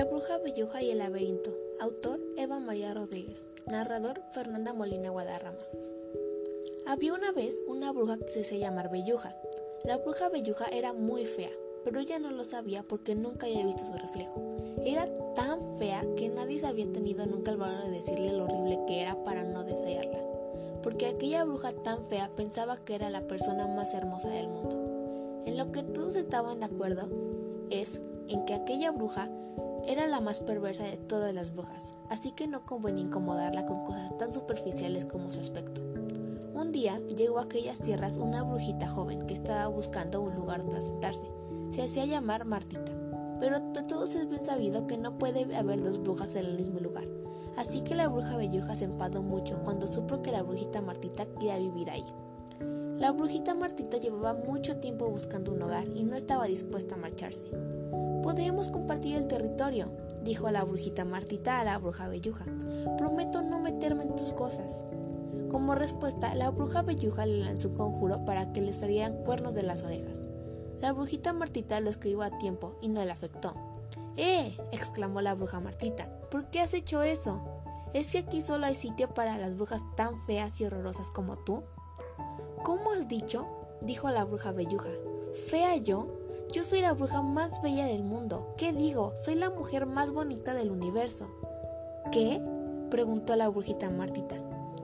La bruja belluja y el laberinto. Autor Eva María Rodríguez. Narrador Fernanda Molina Guadarrama. Había una vez una bruja que se hacía llamar Belluja. La bruja Belluja era muy fea, pero ella no lo sabía porque nunca había visto su reflejo. Era tan fea que nadie se había tenido nunca el valor de decirle lo horrible que era para no desearla. Porque aquella bruja tan fea pensaba que era la persona más hermosa del mundo. En lo que todos estaban de acuerdo es en que aquella bruja era la más perversa de todas las brujas, así que no convenía incomodarla con cosas tan superficiales como su aspecto. Un día llegó a aquellas tierras una brujita joven que estaba buscando un lugar donde sentarse. Se hacía llamar Martita, pero de todos es bien sabido que no puede haber dos brujas en el mismo lugar. Así que la bruja Belluja se enfadó mucho cuando supo que la brujita Martita quería vivir ahí. La brujita Martita llevaba mucho tiempo buscando un hogar y no estaba dispuesta a marcharse. Podríamos compartir el territorio, dijo la brujita Martita a la bruja Belluja. Prometo no meterme en tus cosas. Como respuesta, la bruja Belluja le lanzó un conjuro para que le salieran cuernos de las orejas. La brujita Martita lo escribió a tiempo y no le afectó. ¡Eh! exclamó la bruja Martita. ¿Por qué has hecho eso? ¿Es que aquí solo hay sitio para las brujas tan feas y horrorosas como tú? ¿Cómo has dicho? dijo la bruja Belluja. ¿Fea yo? Yo soy la bruja más bella del mundo. ¿Qué digo? Soy la mujer más bonita del universo. ¿Qué? preguntó la brujita Martita.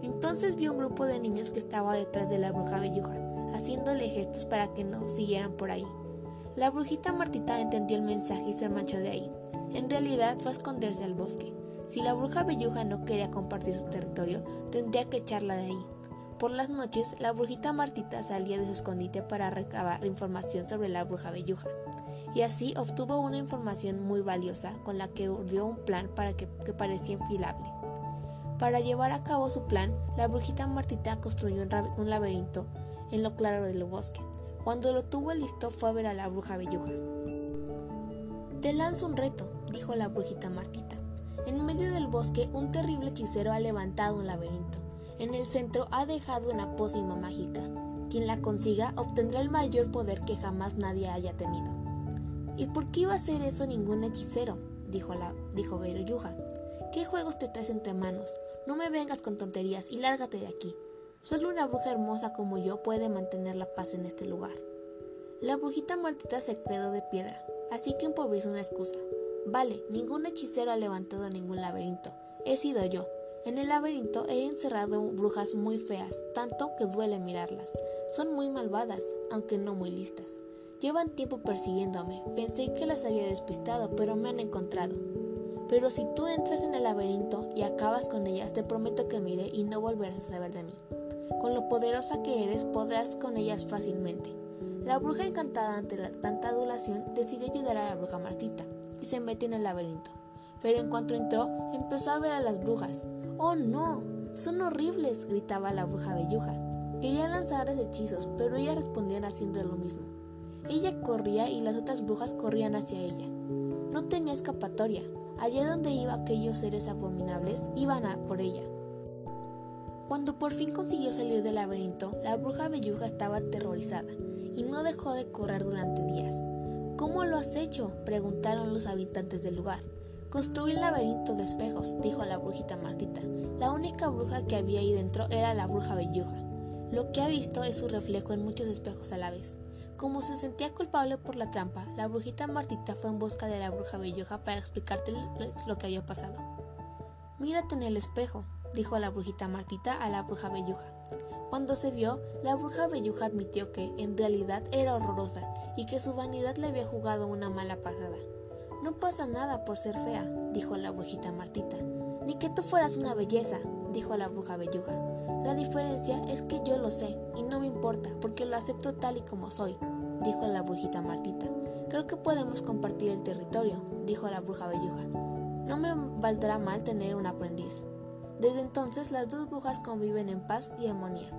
Entonces vio un grupo de niños que estaba detrás de la bruja Belluja, haciéndole gestos para que no siguieran por ahí. La brujita Martita entendió el mensaje y se marchó de ahí. En realidad fue a esconderse al bosque. Si la bruja Belluja no quería compartir su territorio, tendría que echarla de ahí. Por las noches, la brujita Martita salía de su escondite para recabar información sobre la bruja Belluja, y así obtuvo una información muy valiosa con la que urdió un plan para que, parecía infilable. Para llevar a cabo su plan, la brujita Martita construyó un laberinto en lo claro del bosque. Cuando lo tuvo listo fue a ver a la bruja Belluja. Te lanzo un reto, dijo la brujita Martita. En medio del bosque un terrible hechicero ha levantado un laberinto. En el centro ha dejado una pócima mágica. Quien la consiga obtendrá el mayor poder que jamás nadie haya tenido. ¿Y por qué iba a hacer eso ningún hechicero? dijo la dijo ¿Qué juegos te traes entre manos? No me vengas con tonterías y lárgate de aquí. Solo una bruja hermosa como yo puede mantener la paz en este lugar. La brujita muertita se quedó de piedra, así que improvisó una excusa. Vale, ningún hechicero ha levantado ningún laberinto. He sido yo, en el laberinto he encerrado brujas muy feas, tanto que duele mirarlas. Son muy malvadas, aunque no muy listas. Llevan tiempo persiguiéndome. Pensé que las había despistado, pero me han encontrado. Pero si tú entras en el laberinto y acabas con ellas, te prometo que miré y no volverás a saber de mí. Con lo poderosa que eres, podrás con ellas fácilmente. La bruja encantada ante la tanta adulación decidió ayudar a la bruja Martita y se metió en el laberinto. Pero en cuanto entró, empezó a ver a las brujas. ¡Oh no! Son horribles, gritaba la bruja Belluja. Quería lanzarles hechizos, pero ellas respondían haciendo lo mismo. Ella corría y las otras brujas corrían hacia ella. No tenía escapatoria. Allá donde iba aquellos seres abominables, iban a por ella. Cuando por fin consiguió salir del laberinto, la bruja Belluja estaba aterrorizada y no dejó de correr durante días. ¿Cómo lo has hecho? preguntaron los habitantes del lugar. Construí un laberinto de espejos, dijo la brujita Martita. La única bruja que había ahí dentro era la bruja Belluja. Lo que ha visto es su reflejo en muchos espejos a la vez. Como se sentía culpable por la trampa, la brujita Martita fue en busca de la bruja Belluja para explicarte lo que había pasado. Mírate en el espejo, dijo la brujita Martita a la bruja Belluja. Cuando se vio, la bruja Belluja admitió que, en realidad, era horrorosa y que su vanidad le había jugado una mala pasada. No pasa nada por ser fea, dijo la brujita Martita. Ni que tú fueras una belleza, dijo la bruja Belluja. La diferencia es que yo lo sé y no me importa porque lo acepto tal y como soy, dijo la brujita Martita. Creo que podemos compartir el territorio, dijo la bruja Belluja. No me valdrá mal tener un aprendiz. Desde entonces las dos brujas conviven en paz y armonía.